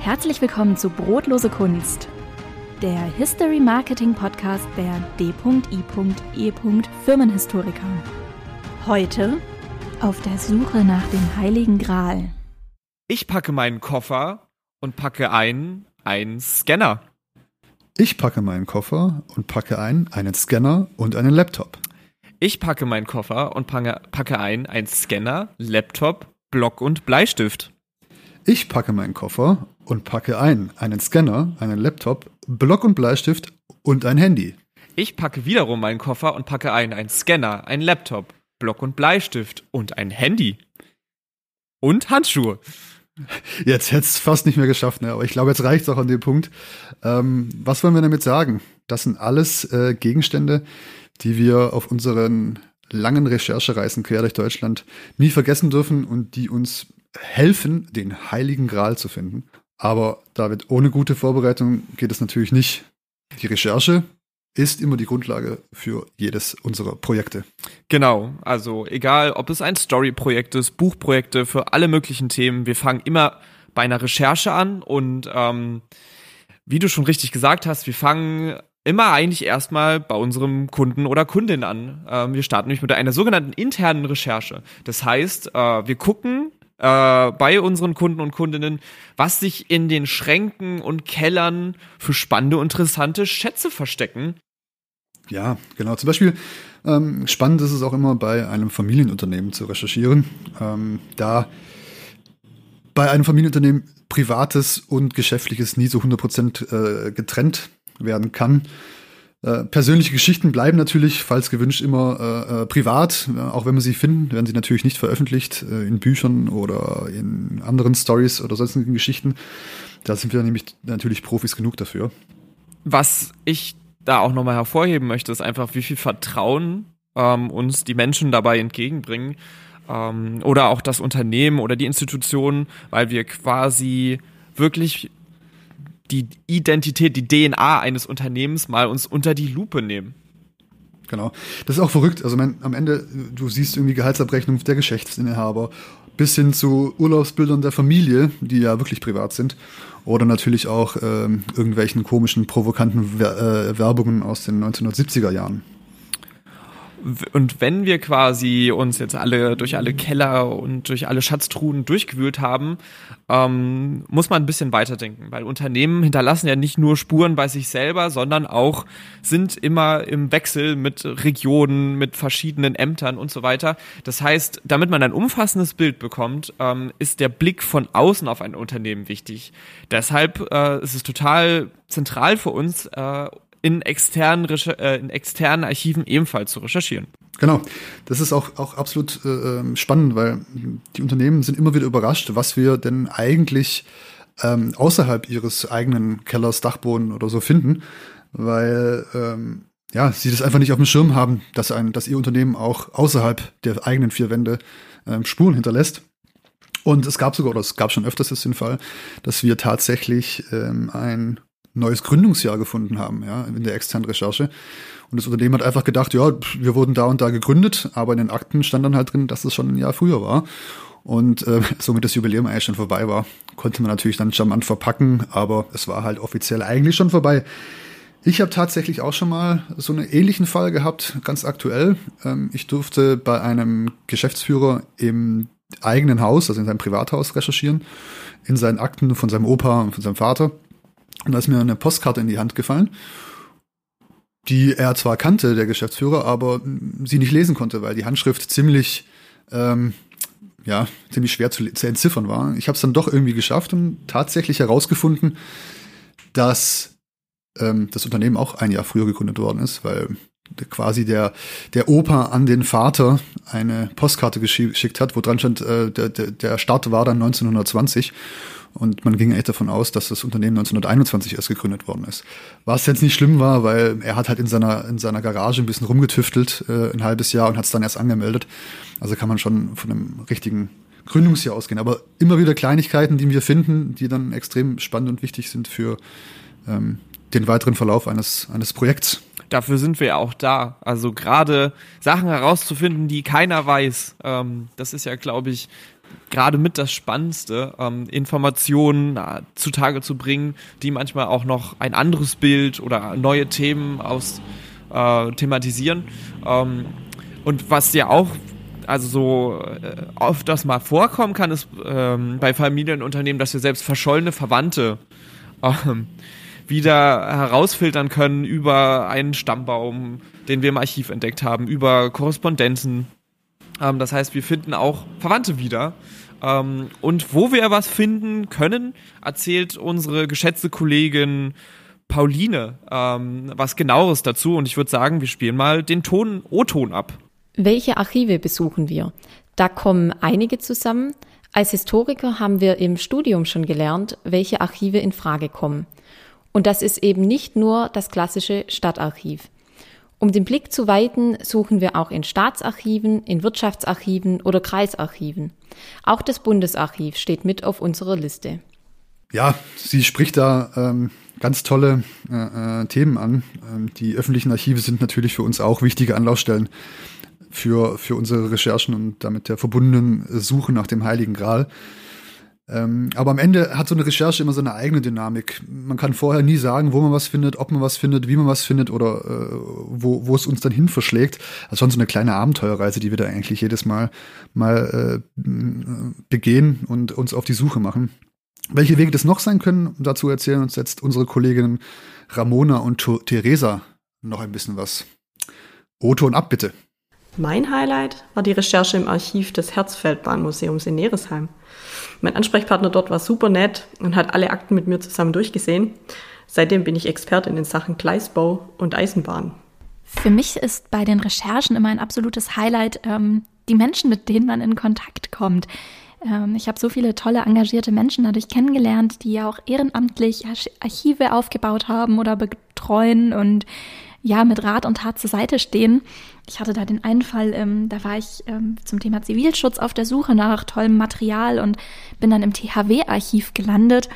Herzlich willkommen zu Brotlose Kunst, der History Marketing Podcast der D.I.E. Firmenhistoriker. Heute auf der Suche nach dem Heiligen Gral. Ich packe meinen Koffer und packe ein einen Scanner. Ich packe meinen Koffer und packe ein einen Scanner und einen Laptop. Ich packe meinen Koffer und packe ein einen Scanner, Laptop, Block und Bleistift. Ich packe meinen Koffer und packe ein einen Scanner, einen Laptop, Block und Bleistift und ein Handy. Ich packe wiederum meinen Koffer und packe ein einen Scanner, einen Laptop, Block und Bleistift und ein Handy. Und Handschuhe. Jetzt hätte es fast nicht mehr geschafft, ne? aber ich glaube, jetzt reicht es auch an dem Punkt. Ähm, was wollen wir damit sagen? Das sind alles äh, Gegenstände, die wir auf unseren langen Recherchereisen quer durch Deutschland nie vergessen dürfen und die uns helfen, den heiligen Gral zu finden. Aber David, ohne gute Vorbereitung geht es natürlich nicht. Die Recherche ist immer die Grundlage für jedes unserer Projekte. Genau, also egal, ob es ein Story-Projekt ist, Buchprojekte für alle möglichen Themen, wir fangen immer bei einer Recherche an und ähm, wie du schon richtig gesagt hast, wir fangen immer eigentlich erstmal bei unserem Kunden oder Kundin an. Ähm, wir starten nämlich mit einer sogenannten internen Recherche. Das heißt, äh, wir gucken, äh, bei unseren Kunden und Kundinnen, was sich in den Schränken und Kellern für spannende interessante Schätze verstecken. Ja, genau. Zum Beispiel ähm, spannend ist es auch immer bei einem Familienunternehmen zu recherchieren, ähm, da bei einem Familienunternehmen privates und geschäftliches nie so 100% äh, getrennt werden kann. Äh, persönliche Geschichten bleiben natürlich, falls gewünscht, immer äh, äh, privat. auch wenn wir sie finden, werden sie natürlich nicht veröffentlicht äh, in Büchern oder in anderen Stories oder sonstigen Geschichten. Da sind wir nämlich natürlich Profis genug dafür. Was ich da auch nochmal hervorheben möchte, ist einfach, wie viel Vertrauen ähm, uns die Menschen dabei entgegenbringen. Ähm, oder auch das Unternehmen oder die Institutionen, weil wir quasi wirklich die Identität, die DNA eines Unternehmens mal uns unter die Lupe nehmen. Genau. Das ist auch verrückt. Also man, am Ende, du siehst irgendwie Gehaltsabrechnung der Geschäftsinhaber bis hin zu Urlaubsbildern der Familie, die ja wirklich privat sind. Oder natürlich auch ähm, irgendwelchen komischen, provokanten Wer äh, Werbungen aus den 1970er Jahren und wenn wir quasi uns jetzt alle durch alle Keller und durch alle Schatztruhen durchgewühlt haben, ähm, muss man ein bisschen weiterdenken, weil Unternehmen hinterlassen ja nicht nur Spuren bei sich selber, sondern auch sind immer im Wechsel mit Regionen, mit verschiedenen Ämtern und so weiter. Das heißt, damit man ein umfassendes Bild bekommt, ähm, ist der Blick von außen auf ein Unternehmen wichtig. Deshalb äh, ist es total zentral für uns, äh, in externen, äh, in externen Archiven ebenfalls zu recherchieren. Genau, das ist auch, auch absolut äh, ähm, spannend, weil die Unternehmen sind immer wieder überrascht, was wir denn eigentlich ähm, außerhalb ihres eigenen Kellers, Dachboden oder so finden, weil ähm, ja, sie das einfach nicht auf dem Schirm haben, dass, ein, dass ihr Unternehmen auch außerhalb der eigenen vier Wände ähm, Spuren hinterlässt. Und es gab sogar, oder es gab schon öfters den Fall, dass wir tatsächlich ähm, ein neues Gründungsjahr gefunden haben, ja, in der externen Recherche. Und das Unternehmen hat einfach gedacht, ja, wir wurden da und da gegründet, aber in den Akten stand dann halt drin, dass es schon ein Jahr früher war. Und äh, somit das Jubiläum eigentlich schon vorbei war, konnte man natürlich dann charmant verpacken, aber es war halt offiziell eigentlich schon vorbei. Ich habe tatsächlich auch schon mal so einen ähnlichen Fall gehabt, ganz aktuell. Ähm, ich durfte bei einem Geschäftsführer im eigenen Haus, also in seinem Privathaus, recherchieren, in seinen Akten von seinem Opa und von seinem Vater. Und da ist mir eine Postkarte in die Hand gefallen, die er zwar kannte, der Geschäftsführer, aber sie nicht lesen konnte, weil die Handschrift ziemlich, ähm, ja, ziemlich schwer zu, zu entziffern war. Ich habe es dann doch irgendwie geschafft und tatsächlich herausgefunden, dass ähm, das Unternehmen auch ein Jahr früher gegründet worden ist, weil quasi der, der Opa an den Vater eine Postkarte geschickt hat, wo dran stand, äh, der, der, Start war dann 1920 und man ging echt davon aus, dass das Unternehmen 1921 erst gegründet worden ist. Was jetzt nicht schlimm war, weil er hat halt in seiner, in seiner Garage ein bisschen rumgetüftelt, äh, ein halbes Jahr und hat es dann erst angemeldet. Also kann man schon von einem richtigen Gründungsjahr ausgehen. Aber immer wieder Kleinigkeiten, die wir finden, die dann extrem spannend und wichtig sind für ähm, den weiteren Verlauf eines, eines Projekts. Dafür sind wir ja auch da. Also gerade Sachen herauszufinden, die keiner weiß. Ähm, das ist ja, glaube ich, gerade mit das Spannendste, ähm, Informationen äh, zutage zu bringen, die manchmal auch noch ein anderes Bild oder neue Themen aus äh, thematisieren. Ähm, und was ja auch also so äh, oft das mal vorkommen kann, ist ähm, bei Familienunternehmen, dass wir selbst verschollene Verwandte ähm, wieder herausfiltern können über einen Stammbaum, den wir im Archiv entdeckt haben, über Korrespondenzen. Ähm, das heißt, wir finden auch Verwandte wieder. Ähm, und wo wir was finden können, erzählt unsere geschätzte Kollegin Pauline ähm, was genaueres dazu. Und ich würde sagen, wir spielen mal den Ton O-Ton ab. Welche Archive besuchen wir? Da kommen einige zusammen. Als Historiker haben wir im Studium schon gelernt, welche Archive in Frage kommen. Und das ist eben nicht nur das klassische Stadtarchiv. Um den Blick zu weiten, suchen wir auch in Staatsarchiven, in Wirtschaftsarchiven oder Kreisarchiven. Auch das Bundesarchiv steht mit auf unserer Liste. Ja, sie spricht da ähm, ganz tolle äh, äh, Themen an. Ähm, die öffentlichen Archive sind natürlich für uns auch wichtige Anlaufstellen für, für unsere Recherchen und damit der verbundenen Suche nach dem Heiligen Gral. Ähm, aber am Ende hat so eine Recherche immer so eine eigene Dynamik. Man kann vorher nie sagen, wo man was findet, ob man was findet, wie man was findet oder äh, wo, wo es uns dann hin verschlägt. Also schon so eine kleine Abenteuerreise, die wir da eigentlich jedes Mal mal äh, begehen und uns auf die Suche machen. Welche Wege das noch sein können, dazu erzählen uns jetzt unsere Kolleginnen Ramona und Theresa noch ein bisschen was. Otto und ab, bitte. Mein Highlight war die Recherche im Archiv des Herzfeldbahnmuseums in Neresheim. Mein Ansprechpartner dort war super nett und hat alle Akten mit mir zusammen durchgesehen. Seitdem bin ich Expertin in Sachen Gleisbau und Eisenbahn. Für mich ist bei den Recherchen immer ein absolutes Highlight ähm, die Menschen, mit denen man in Kontakt kommt. Ähm, ich habe so viele tolle, engagierte Menschen dadurch kennengelernt, die ja auch ehrenamtlich Archive aufgebaut haben oder betreuen und ja mit Rat und Tat zur Seite stehen. Ich hatte da den einen Fall, ähm, da war ich ähm, zum Thema Zivilschutz auf der Suche nach tollem Material und bin dann im THW-Archiv gelandet.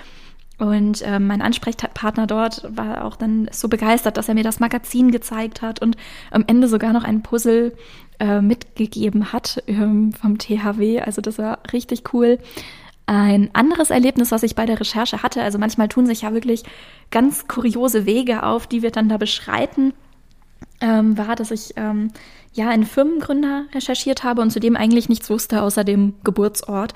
Und äh, mein Ansprechpartner dort war auch dann so begeistert, dass er mir das Magazin gezeigt hat und am Ende sogar noch ein Puzzle äh, mitgegeben hat ähm, vom THW. Also das war richtig cool. Ein anderes Erlebnis, was ich bei der Recherche hatte, also manchmal tun sich ja wirklich ganz kuriose Wege auf, die wir dann da beschreiten, ähm, war, dass ich ähm, ja einen Firmengründer recherchiert habe und zudem eigentlich nichts wusste außer dem Geburtsort.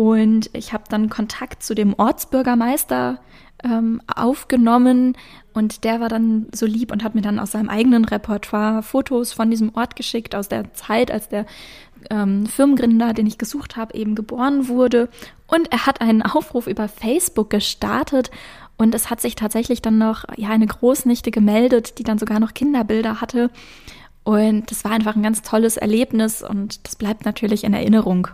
Und ich habe dann Kontakt zu dem Ortsbürgermeister ähm, aufgenommen und der war dann so lieb und hat mir dann aus seinem eigenen Repertoire Fotos von diesem Ort geschickt, aus der Zeit, als der ähm, Firmengründer, den ich gesucht habe, eben geboren wurde. Und er hat einen Aufruf über Facebook gestartet und es hat sich tatsächlich dann noch ja eine Großnichte gemeldet, die dann sogar noch Kinderbilder hatte. Und das war einfach ein ganz tolles Erlebnis und das bleibt natürlich in Erinnerung.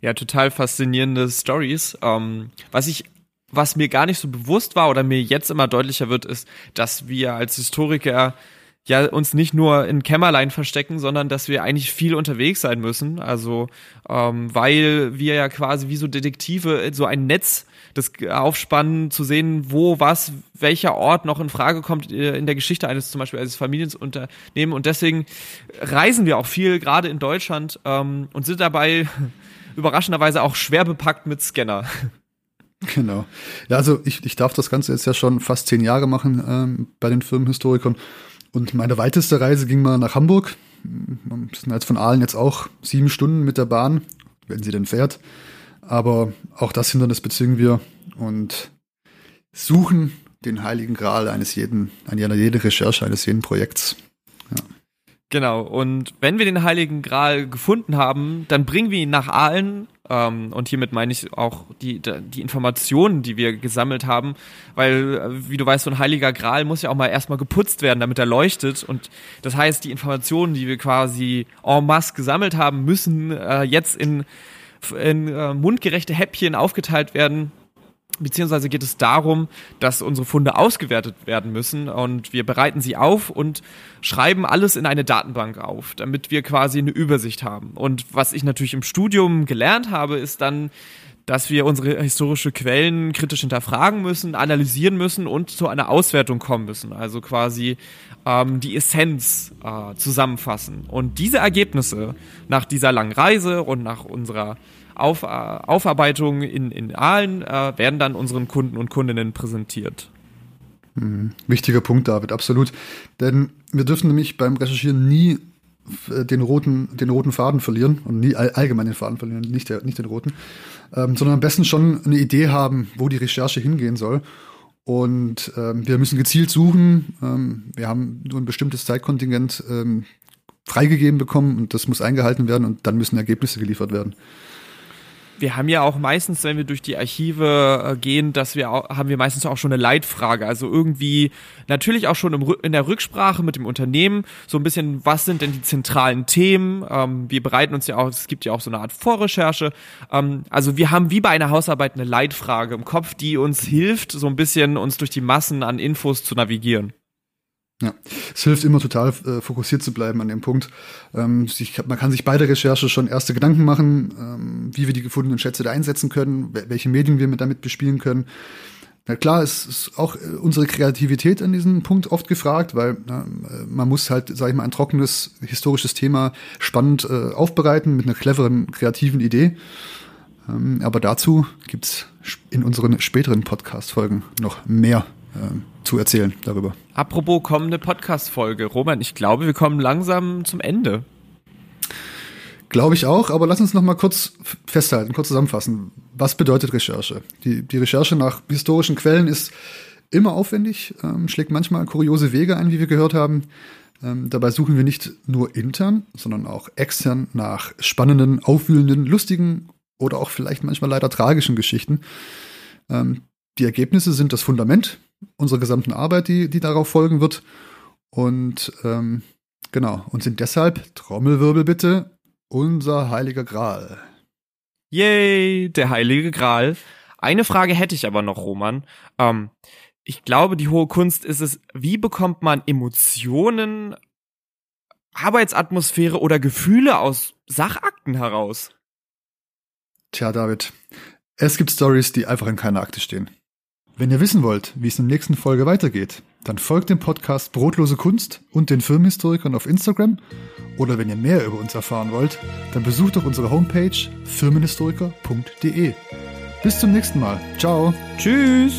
Ja, total faszinierende Stories. Ähm, was ich was mir gar nicht so bewusst war oder mir jetzt immer deutlicher wird, ist, dass wir als Historiker ja uns nicht nur in Kämmerlein verstecken, sondern dass wir eigentlich viel unterwegs sein müssen. Also ähm, weil wir ja quasi wie so Detektive so ein Netz das aufspannen, zu sehen, wo was, welcher Ort noch in Frage kommt äh, in der Geschichte eines zum Beispiel eines Familienunternehmen. Und deswegen reisen wir auch viel, gerade in Deutschland, ähm, und sind dabei überraschenderweise auch schwer bepackt mit Scanner. Genau. Ja, also ich, ich darf das Ganze jetzt ja schon fast zehn Jahre machen ähm, bei den Firmenhistorikern. Und meine weiteste Reise ging mal nach Hamburg. Wir sind jetzt von Aalen jetzt auch sieben Stunden mit der Bahn, wenn sie denn fährt. Aber auch das Hindernis bezwingen wir und suchen den heiligen Gral eines jeden, einer jede Recherche eines jeden Projekts. Genau, und wenn wir den Heiligen Gral gefunden haben, dann bringen wir ihn nach Aalen. Ähm, und hiermit meine ich auch die, die Informationen, die wir gesammelt haben. Weil, äh, wie du weißt, so ein Heiliger Gral muss ja auch mal erstmal geputzt werden, damit er leuchtet. Und das heißt, die Informationen, die wir quasi en masse gesammelt haben, müssen äh, jetzt in, in äh, mundgerechte Häppchen aufgeteilt werden beziehungsweise geht es darum, dass unsere Funde ausgewertet werden müssen und wir bereiten sie auf und schreiben alles in eine Datenbank auf, damit wir quasi eine Übersicht haben. Und was ich natürlich im Studium gelernt habe, ist dann, dass wir unsere historische Quellen kritisch hinterfragen müssen, analysieren müssen und zu einer Auswertung kommen müssen. Also quasi ähm, die Essenz äh, zusammenfassen. Und diese Ergebnisse nach dieser langen Reise und nach unserer Auf, äh, Aufarbeitungen in, in Aalen äh, werden dann unseren Kunden und Kundinnen präsentiert. Mhm. Wichtiger Punkt, David, absolut. Denn wir dürfen nämlich beim Recherchieren nie äh, den roten, den roten Faden verlieren und nie all, allgemein den Faden verlieren, nicht, der, nicht den roten, ähm, sondern am besten schon eine Idee haben, wo die Recherche hingehen soll. Und ähm, wir müssen gezielt suchen. Ähm, wir haben nur ein bestimmtes Zeitkontingent ähm, freigegeben bekommen und das muss eingehalten werden und dann müssen Ergebnisse geliefert werden wir haben ja auch meistens, wenn wir durch die Archive äh, gehen, dass wir auch, haben wir meistens auch schon eine Leitfrage. Also irgendwie natürlich auch schon im, in der Rücksprache mit dem Unternehmen so ein bisschen, was sind denn die zentralen Themen? Ähm, wir bereiten uns ja auch, es gibt ja auch so eine Art Vorrecherche. Ähm, also wir haben wie bei einer Hausarbeit eine Leitfrage im Kopf, die uns hilft, so ein bisschen uns durch die Massen an Infos zu navigieren. Ja, es hilft immer total äh, fokussiert zu bleiben an dem Punkt. Ähm, sich, man kann sich bei der Recherche schon erste Gedanken machen, ähm, wie wir die gefundenen Schätze da einsetzen können, welche Medien wir mit damit bespielen können. Na klar, es ist auch äh, unsere Kreativität an diesem Punkt oft gefragt, weil na, äh, man muss halt, sag ich mal, ein trockenes historisches Thema spannend äh, aufbereiten mit einer cleveren, kreativen Idee. Ähm, aber dazu gibt's in unseren späteren Podcast-Folgen noch mehr zu erzählen darüber. Apropos kommende Podcast-Folge. Roman, ich glaube, wir kommen langsam zum Ende. Glaube ich auch, aber lass uns noch mal kurz festhalten, kurz zusammenfassen. Was bedeutet Recherche? Die, die Recherche nach historischen Quellen ist immer aufwendig, ähm, schlägt manchmal kuriose Wege ein, wie wir gehört haben. Ähm, dabei suchen wir nicht nur intern, sondern auch extern nach spannenden, aufwühlenden, lustigen oder auch vielleicht manchmal leider tragischen Geschichten. Ähm, die Ergebnisse sind das Fundament unserer gesamten Arbeit, die, die darauf folgen wird. Und ähm, genau, und sind deshalb, Trommelwirbel bitte, unser heiliger Gral. Yay, der heilige Gral. Eine Frage hätte ich aber noch, Roman. Ähm, ich glaube, die hohe Kunst ist es, wie bekommt man Emotionen, Arbeitsatmosphäre oder Gefühle aus Sachakten heraus? Tja, David, es gibt Stories, die einfach in keiner Akte stehen. Wenn ihr wissen wollt, wie es in der nächsten Folge weitergeht, dann folgt dem Podcast Brotlose Kunst und den Filmhistorikern auf Instagram. Oder wenn ihr mehr über uns erfahren wollt, dann besucht doch unsere Homepage firmenhistoriker.de. Bis zum nächsten Mal. Ciao. Tschüss.